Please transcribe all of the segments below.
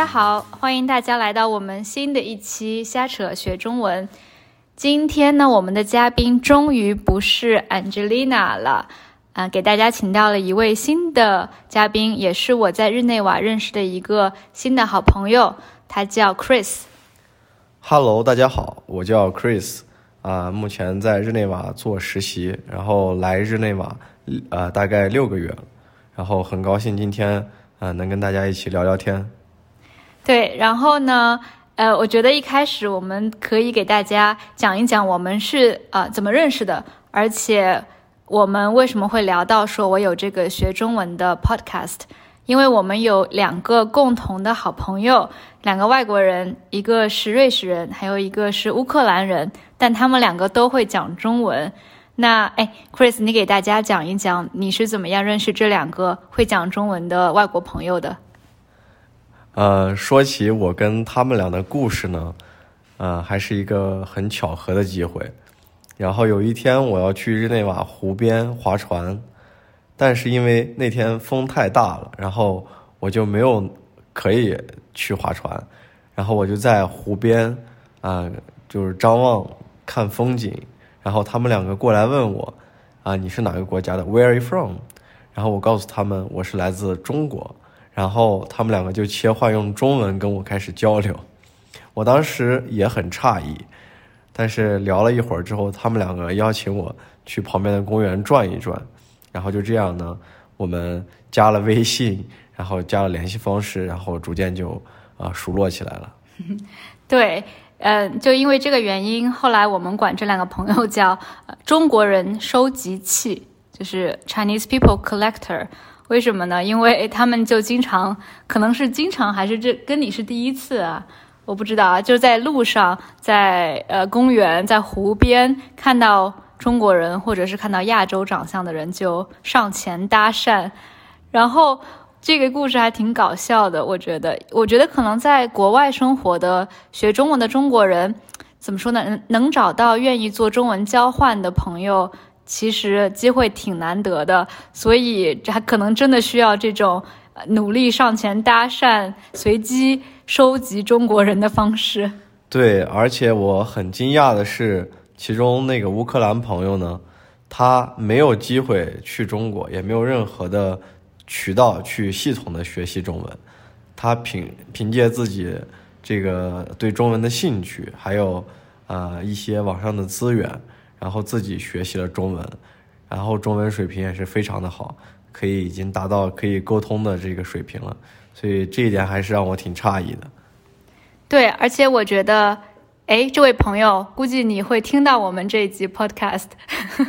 大家好，欢迎大家来到我们新的一期瞎扯学中文。今天呢，我们的嘉宾终于不是 Angelina 了，啊、给大家请到了一位新的嘉宾，也是我在日内瓦认识的一个新的好朋友，他叫 Chris。Hello，大家好，我叫 Chris，啊、目前在日内瓦做实习，然后来日内瓦，呃，大概六个月了，然后很高兴今天，呃，能跟大家一起聊聊天。对，然后呢，呃，我觉得一开始我们可以给大家讲一讲我们是呃怎么认识的，而且我们为什么会聊到说我有这个学中文的 podcast，因为我们有两个共同的好朋友，两个外国人，一个是瑞士人，还有一个是乌克兰人，但他们两个都会讲中文。那哎，Chris，你给大家讲一讲你是怎么样认识这两个会讲中文的外国朋友的？呃，说起我跟他们俩的故事呢，呃，还是一个很巧合的机会。然后有一天我要去日内瓦湖边划船，但是因为那天风太大了，然后我就没有可以去划船，然后我就在湖边啊、就是张望看风景。然后他们两个过来问我啊、你是哪个国家的？Where are you from？然后我告诉他们我是来自中国。然后他们两个就切换用中文跟我开始交流，我当时也很诧异，但是聊了一会儿之后，他们两个邀请我去旁边的公园转一转，然后就这样呢，我们加了微信，然后加了联系方式，然后逐渐就啊、熟络起来了。对，嗯、就因为这个原因，后来我们管这两个朋友叫、中国人收集器，就是 Chinese People Collector。为什么呢？因为他们就经常，可能是经常，还是这跟你是第一次啊？我不知道啊，就在路上，在呃公园，在湖边看到中国人，或者是看到亚洲长相的人，就上前搭讪，然后。这个故事还挺搞笑的，我觉得。我觉得可能在国外生活的学中文的中国人，怎么说呢？能能找到愿意做中文交换的朋友，其实机会挺难得的。所以这还可能真的需要这种努力上前搭讪、随机收集中国人的方式。对，而且我很惊讶的是，其中那个乌克兰朋友呢，他没有机会去中国，也没有任何的渠道去系统的学习中文，他凭凭借自己这个对中文的兴趣，还有、呃一些网上的资源，然后自己学习了中文，然后中文水平也是非常的好，可以已经达到可以沟通的这个水平了，所以这一点还是让我挺诧异的。对，而且我觉得，哎，这位朋友，估计你会听到我们这一集 podcast，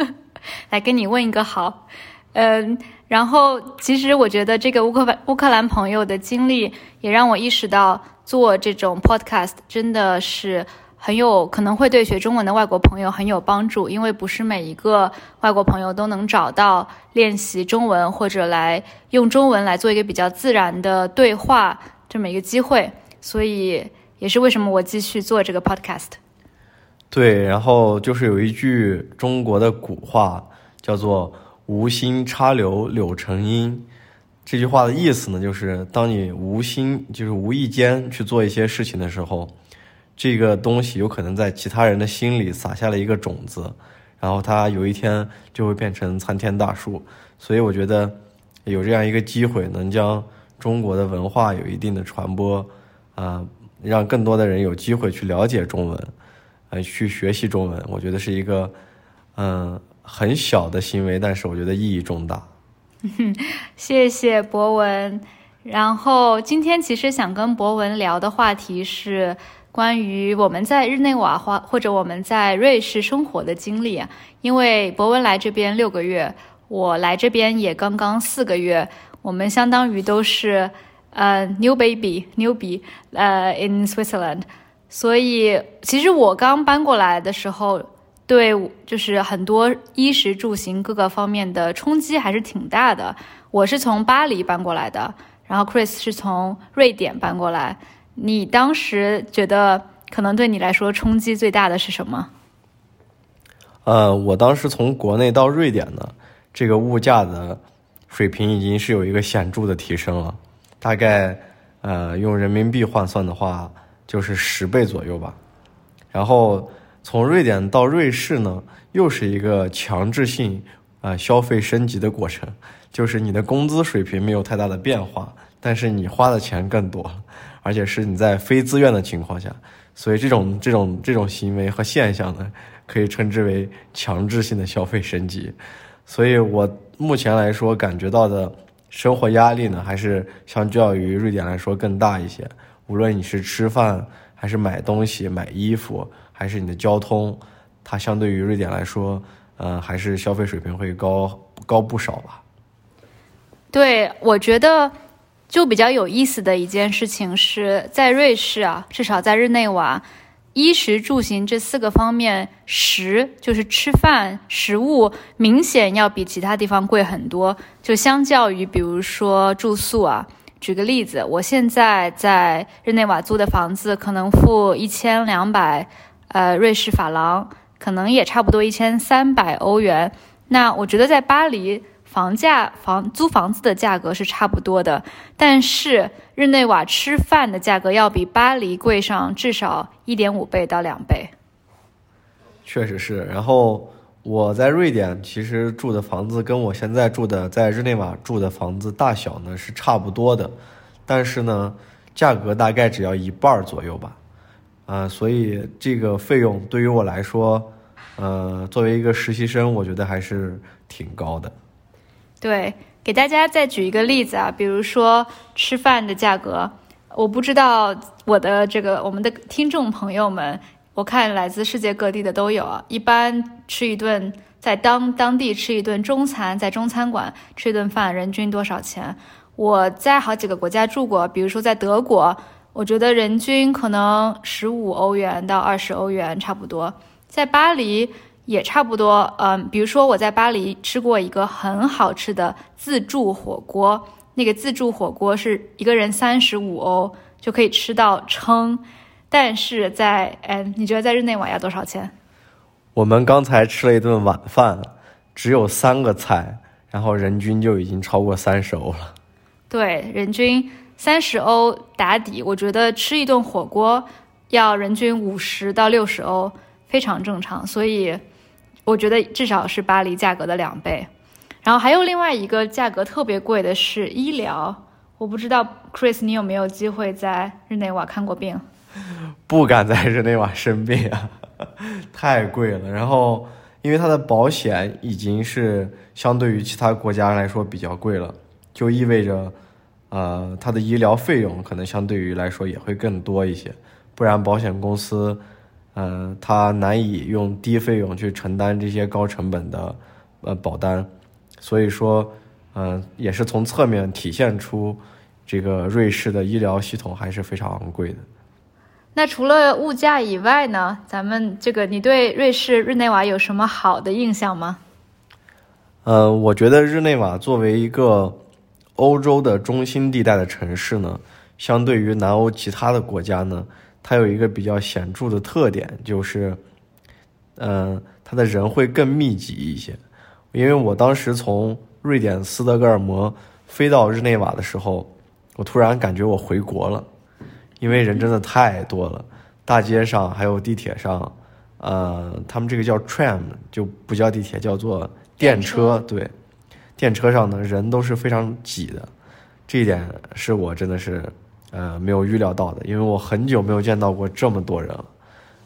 来跟你问一个好。嗯，然后其实我觉得这个乌克兰乌克兰朋友的经历，也让我意识到做这种 podcast 真的是很有可能会对学中文的外国朋友很有帮助，因为不是每一个外国朋友都能找到练习中文或者来用中文来做一个比较自然的对话这么一个机会，所以也是为什么我继续做这个 podcast。对，然后就是有一句中国的古话叫做“无心插柳柳成荫”，这句话的意思呢，就是当你无心，就是无意间去做一些事情的时候，这个东西有可能在其他人的心里撒下了一个种子，然后它有一天就会变成参天大树。所以我觉得有这样一个机会，能将中国的文化有一定的传播，啊、让更多的人有机会去了解中文。呃，去学习中文，我觉得是一个嗯、很小的行为，但是我觉得意义重大。谢谢博文。然后今天其实想跟博文聊的话题是关于我们在日内瓦或或者我们在瑞士生活的经历啊。因为博文来这边六个月，我来这边也刚刚四个月，我们相当于都是呃 new baby newbie 呃 in Switzerland。所以其实我刚搬过来的时候，对就是很多衣食住行各个方面的冲击还是挺大的。我是从巴黎搬过来的，然后 Chris 是从瑞典搬过来。你当时觉得可能对你来说冲击最大的是什么？呃，我当时从国内到瑞典呢，这个物价的水平已经是有一个显著的提升了。大概呃，用人民币换算的话，就是十倍左右吧。然后从瑞典到瑞士呢，又是一个强制性啊消费升级的过程，就是你的工资水平没有太大的变化，但是你花的钱更多，而且是你在非自愿的情况下，所以这种这种这种行为和现象呢，可以称之为强制性的消费升级。所以我目前来说感觉到的生活压力呢，还是相较于瑞典来说更大一些。无论你是吃饭，还是买东西、买衣服，还是你的交通，它相对于瑞典来说，呃，还是消费水平会高高不少吧。对，我觉得就比较有意思的一件事情是在瑞士啊，至少在日内瓦。衣食住行这四个方面，食就是吃饭，食物明显要比其他地方贵很多。就相较于，比如说住宿啊，举个例子，我现在在日内瓦租的房子，可能付一千两百，呃，瑞士法郎，可能也差不多一千三百欧元。那我觉得在巴黎。房价房租房子的价格是差不多的，但是日内瓦吃饭的价格要比巴黎贵上至少一点五倍到两倍。确实是。然后我在瑞典其实住的房子跟我现在住的在日内瓦住的房子大小呢是差不多的，但是呢价格大概只要一半左右吧。啊，所以这个费用对于我来说，呃，作为一个实习生，我觉得还是挺高的。对，给大家再举一个例子啊，比如说吃饭的价格，我不知道我的这个我们的听众朋友们，我看来自世界各地的都有啊。一般吃一顿在当当地吃一顿中餐，在中餐馆吃一顿饭，人均多少钱？我在好几个国家住过，比如说在德国，我觉得人均可能十五欧元到二十欧元差不多，在巴黎。也差不多，嗯，比如说我在巴黎吃过一个很好吃的自助火锅，那个自助火锅是一个人三十五欧就可以吃到撑，但是在，哎，你觉得在日内瓦要多少钱？我们刚才吃了一顿晚饭，只有三个菜，然后人均就已经超过三十欧了。对，人均三十欧打底，我觉得吃一顿火锅要人均五十到六十欧，非常正常，所以。我觉得至少是巴黎价格的两倍，然后还有另外一个价格特别贵的是医疗。我不知道 Chris，你有没有机会在日内瓦看过病？不敢在日内瓦生病啊，太贵了。然后因为它的保险已经是相对于其他国家来说比较贵了，就意味着，呃，它的医疗费用可能相对于来说也会更多一些，不然保险公司。嗯，它难以用低费用去承担这些高成本的呃保单，所以说，嗯，也是从侧面体现出这个瑞士的医疗系统还是非常昂贵的。那除了物价以外呢？咱们这个，你对瑞士日内瓦有什么好的印象吗？嗯，我觉得日内瓦作为一个欧洲的中心地带的城市呢，相对于南欧其他的国家呢。它有一个比较显著的特点，就是，嗯，它的人会更密集一些。因为我当时从瑞典斯德哥尔摩飞到日内瓦的时候，我突然感觉我回国了，因为人真的太多了，大街上还有地铁上，呃，他们这个叫 tram 就不叫地铁，叫做电车。对，电车上的人都是非常挤的，这一点是我真的是。呃，没有预料到的，因为我很久没有见到过这么多人了，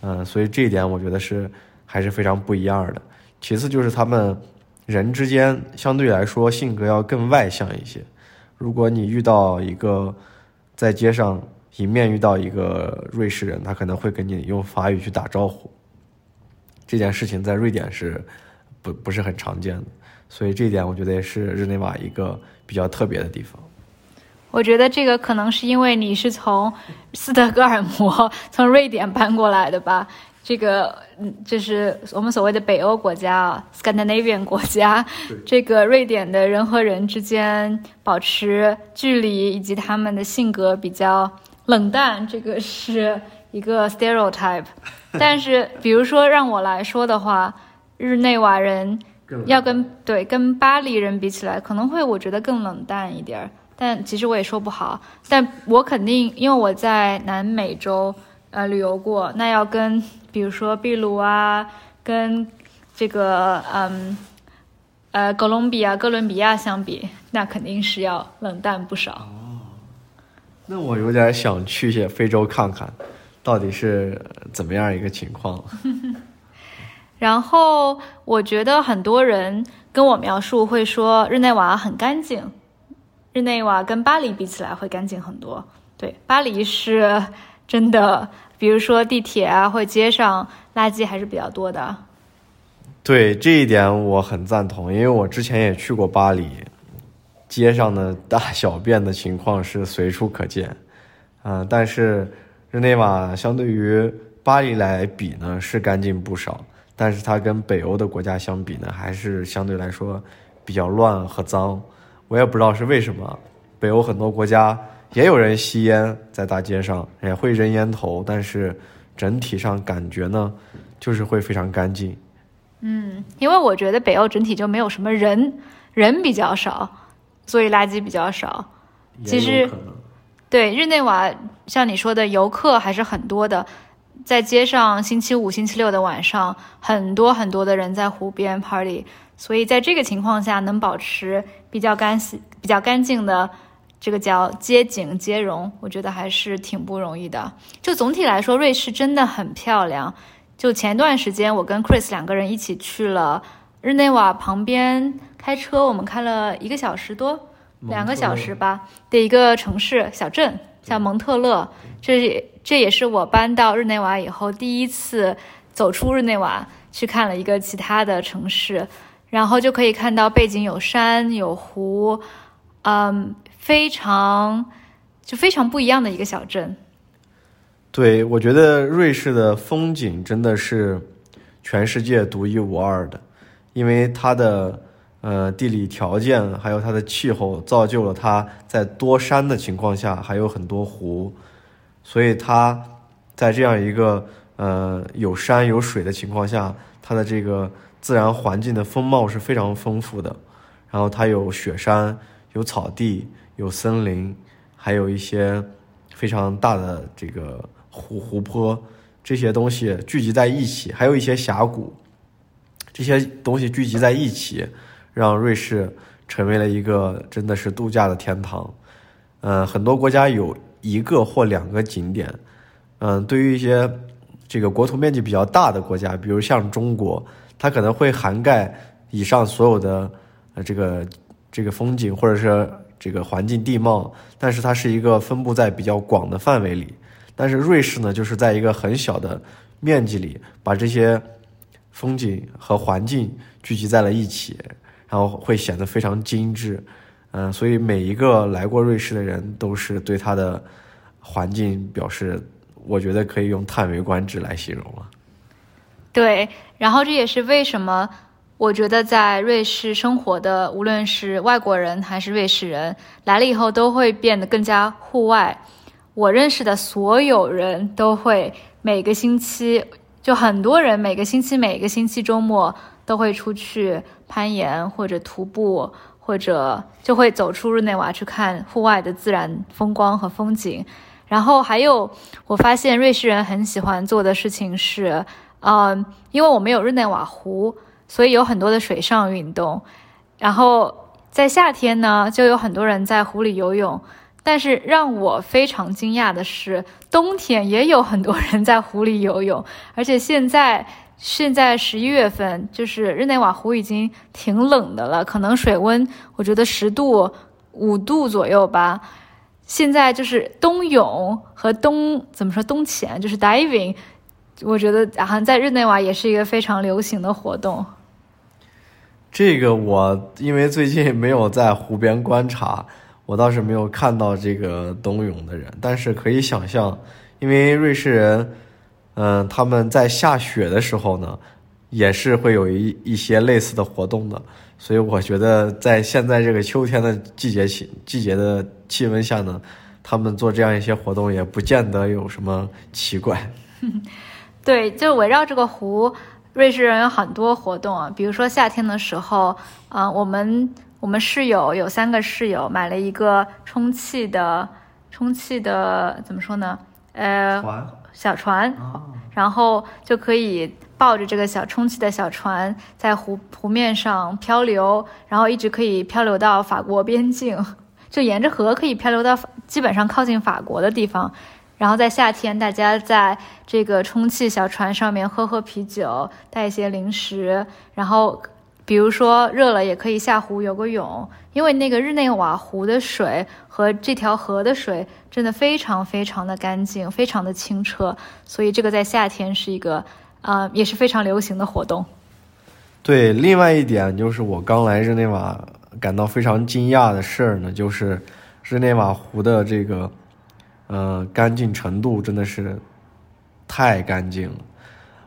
嗯，所以这一点我觉得是还是非常不一样的。其次就是他们人之间相对来说性格要更外向一些。如果你遇到一个在街上迎面遇到一个瑞士人，他可能会跟你用法语去打招呼，这件事情在瑞典是不不是很常见的，所以这一点我觉得也是日内瓦一个比较特别的地方。我觉得这个可能是因为你是从斯德哥尔摩从瑞典搬过来的吧？这个嗯，就是我们所谓的北欧国家啊，Scandinavian 国家。这个瑞典的人和人之间保持距离，以及他们的性格比较冷淡，这个是一个 stereotype。但是，比如说让我来说的话，日内瓦人要跟对跟巴黎人比起来，可能会我觉得更冷淡一点儿。但其实我也说不好。但我肯定，因为我在南美洲呃旅游过，那要跟比如说秘鲁啊，跟这个嗯呃哥伦比亚、哥伦比亚相比，那肯定是要冷淡不少。那我有点想去些非洲看看，到底是怎么样一个情况。然后我觉得很多人跟我描述会说日内瓦很干净，日内瓦跟巴黎比起来会干净很多。对，巴黎是真的，比如说地铁啊或街上垃圾还是比较多的。对这一点我很赞同，因为我之前也去过巴黎，街上的大小便的情况是随处可见。嗯，但是日内瓦相对于巴黎来比呢，是干净不少。但是它跟北欧的国家相比呢，还是相对来说比较乱和脏。我也不知道是为什么。北欧很多国家也有人吸烟在大街上，也会扔烟头，但是整体上感觉呢，就是会非常干净。嗯，因为我觉得北欧整体就没有什么人，人比较少，所以垃圾比较少。其实，对日内瓦，像你说的，游客还是很多的。在街上，星期五、星期六的晚上，很多很多的人在湖边 party，所以在这个情况下，能保持比较干洗、比较干净的这个叫街景接容，我觉得还是挺不容易的。就总体来说，瑞士真的很漂亮。就前段时间，我跟 Chris 两个人一起去了日内瓦旁边开车，我们开了一个小时多，两个小时吧的一个城市小镇。叫蒙特勒，这这也是我搬到日内瓦以后第一次走出日内瓦去看了一个其他的城市，然后就可以看到背景有山有湖，嗯，非常就非常不一样的一个小镇。对，我觉得瑞士的风景真的是全世界独一无二的，因为它的。呃，地理条件还有它的气候，造就了它在多山的情况下还有很多湖，所以它在这样一个呃有山有水的情况下，它的这个自然环境的风貌是非常丰富的。然后它有雪山、有草地、有森林，还有一些非常大的这个湖湖泊，这些东西聚集在一起，还有一些峡谷，这些东西聚集在一起。让瑞士成为了一个真的是度假的天堂，嗯，很多国家有一个或两个景点，嗯，对于一些这个国土面积比较大的国家，比如像中国，它可能会涵盖以上所有的呃这个这个风景或者是这个环境地貌，但是它是一个分布在比较广的范围里，但是瑞士呢，就是在一个很小的面积里把这些风景和环境聚集在了一起。然后会显得非常精致，嗯，所以每一个来过瑞士的人都是对它的环境表示，我觉得可以用叹为观止来形容了。对，然后这也是为什么我觉得在瑞士生活的，无论是外国人还是瑞士人，来了以后都会变得更加户外。我认识的所有人都会每个星期，就很多人每个星期每个星期周末。都会出去攀岩或者徒步，或者就会走出日内瓦去看户外的自然风光和风景。然后还有，我发现瑞士人很喜欢做的事情是，嗯，因为我们有日内瓦湖，所以有很多的水上运动。然后在夏天呢，就有很多人在湖里游泳。但是让我非常惊讶的是，冬天也有很多人在湖里游泳，而且现在。现在十一月份，就是日内瓦湖已经挺冷的了，可能水温我觉得十度、五度左右吧。现在就是冬泳和冬怎么说冬潜，就是 diving，我觉得好像在日内瓦也是一个非常流行的活动。这个我因为最近没有在湖边观察，我倒是没有看到这个冬泳的人，但是可以想象，因为瑞士人。嗯，他们在下雪的时候呢，也是会有一一些类似的活动的，所以我觉得在现在这个秋天的季节气季节的气温下呢，他们做这样一些活动也不见得有什么奇怪。对，就围绕这个湖，瑞士人有很多活动啊，比如说夏天的时候，啊，我们我们室友有三个室友买了一个充气的充气的怎么说呢？呃，小船，然后就可以抱着这个小充气的小船在湖湖面上漂流，然后一直可以漂流到法国边境，就沿着河可以漂流到基本上靠近法国的地方。然后在夏天，大家在这个充气小船上面喝喝啤酒，带一些零食，然后比如说热了也可以下湖游个泳，因为那个日内瓦湖的水和这条河的水真的非常非常的干净，非常的清澈，所以这个在夏天是一个呃也是非常流行的活动。对，另外一点就是我刚来日内瓦感到非常惊讶的事儿呢，就是日内瓦湖的这个呃干净程度真的是太干净了。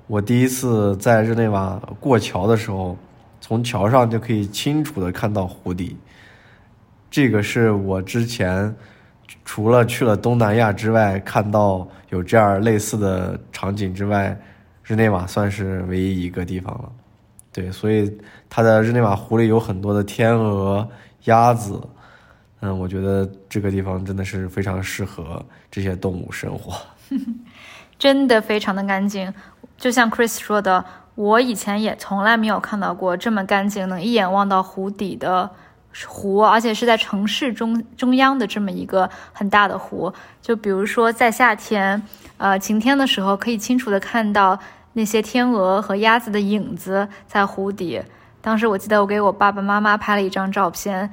我第一次在日内瓦过桥的时候，从桥上就可以清楚的看到湖底。这个是我之前除了去了东南亚之外，看到有这样类似的场景之外，日内瓦算是唯一一个地方了。对，所以它的日内瓦湖里有很多的天鹅、鸭子，嗯，我觉得这个地方真的是非常适合这些动物生活。真的非常的干净，就像 Chris 说的，我以前也从来没有看到过这么干净，能一眼望到湖底的湖，而且是在城市中中央的这么一个很大的湖。就比如说在夏天，呃，晴天的时候，可以清楚的看到那些天鹅和鸭子的影子在湖底。当时我记得我给我爸爸妈妈拍了一张照片，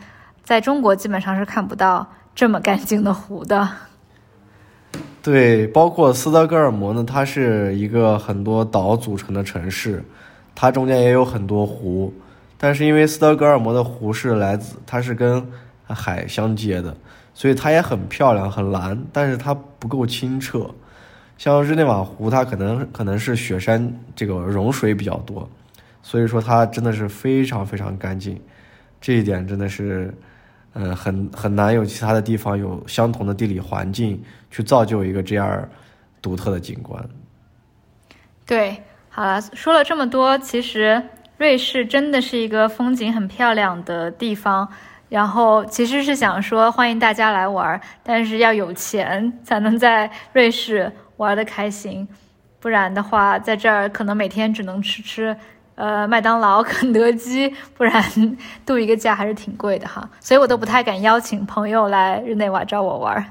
在中国基本上是看不到这么干净的湖的。对，包括斯德哥尔摩呢，它是一个很多岛组成的城市，它中间也有很多湖，但是因为斯德哥尔摩的湖是来自它是跟海相接的，所以它也很漂亮，很蓝，但是它不够清澈。像日内瓦湖，它可能可能是雪山这个融水比较多，所以说它真的是非常非常干净，这一点真的是。嗯，很很难有其他的地方有相同的地理环境去造就一个这样独特的景观。对，好了，说了这么多，其实瑞士真的是一个风景很漂亮的地方。然后其实是想说，欢迎大家来玩，但是要有钱才能在瑞士玩的开心，不然的话，在这儿可能每天只能吃吃。呃，麦当劳、肯德基，不然 度一个假还是挺贵的哈，所以我都不太敢邀请朋友来日内瓦找我玩。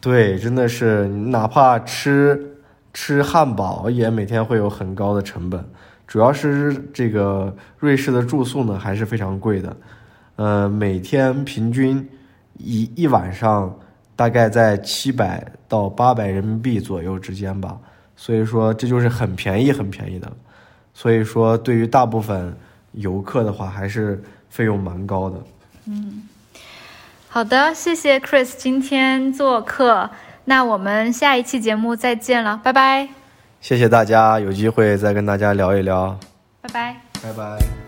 对，真的是，哪怕吃吃汉堡，也每天会有很高的成本。主要是这个瑞士的住宿呢，还是非常贵的。呃，每天平均一一晚上大概在七百到八百人民币左右之间吧，所以说这就是很便宜、很便宜的。所以说，对于大部分游客的话，还是费用蛮高的。嗯，好的，谢谢 Chris 今天做客，那我们下一期节目再见了，拜拜。谢谢大家，有机会再跟大家聊一聊。拜拜。拜拜。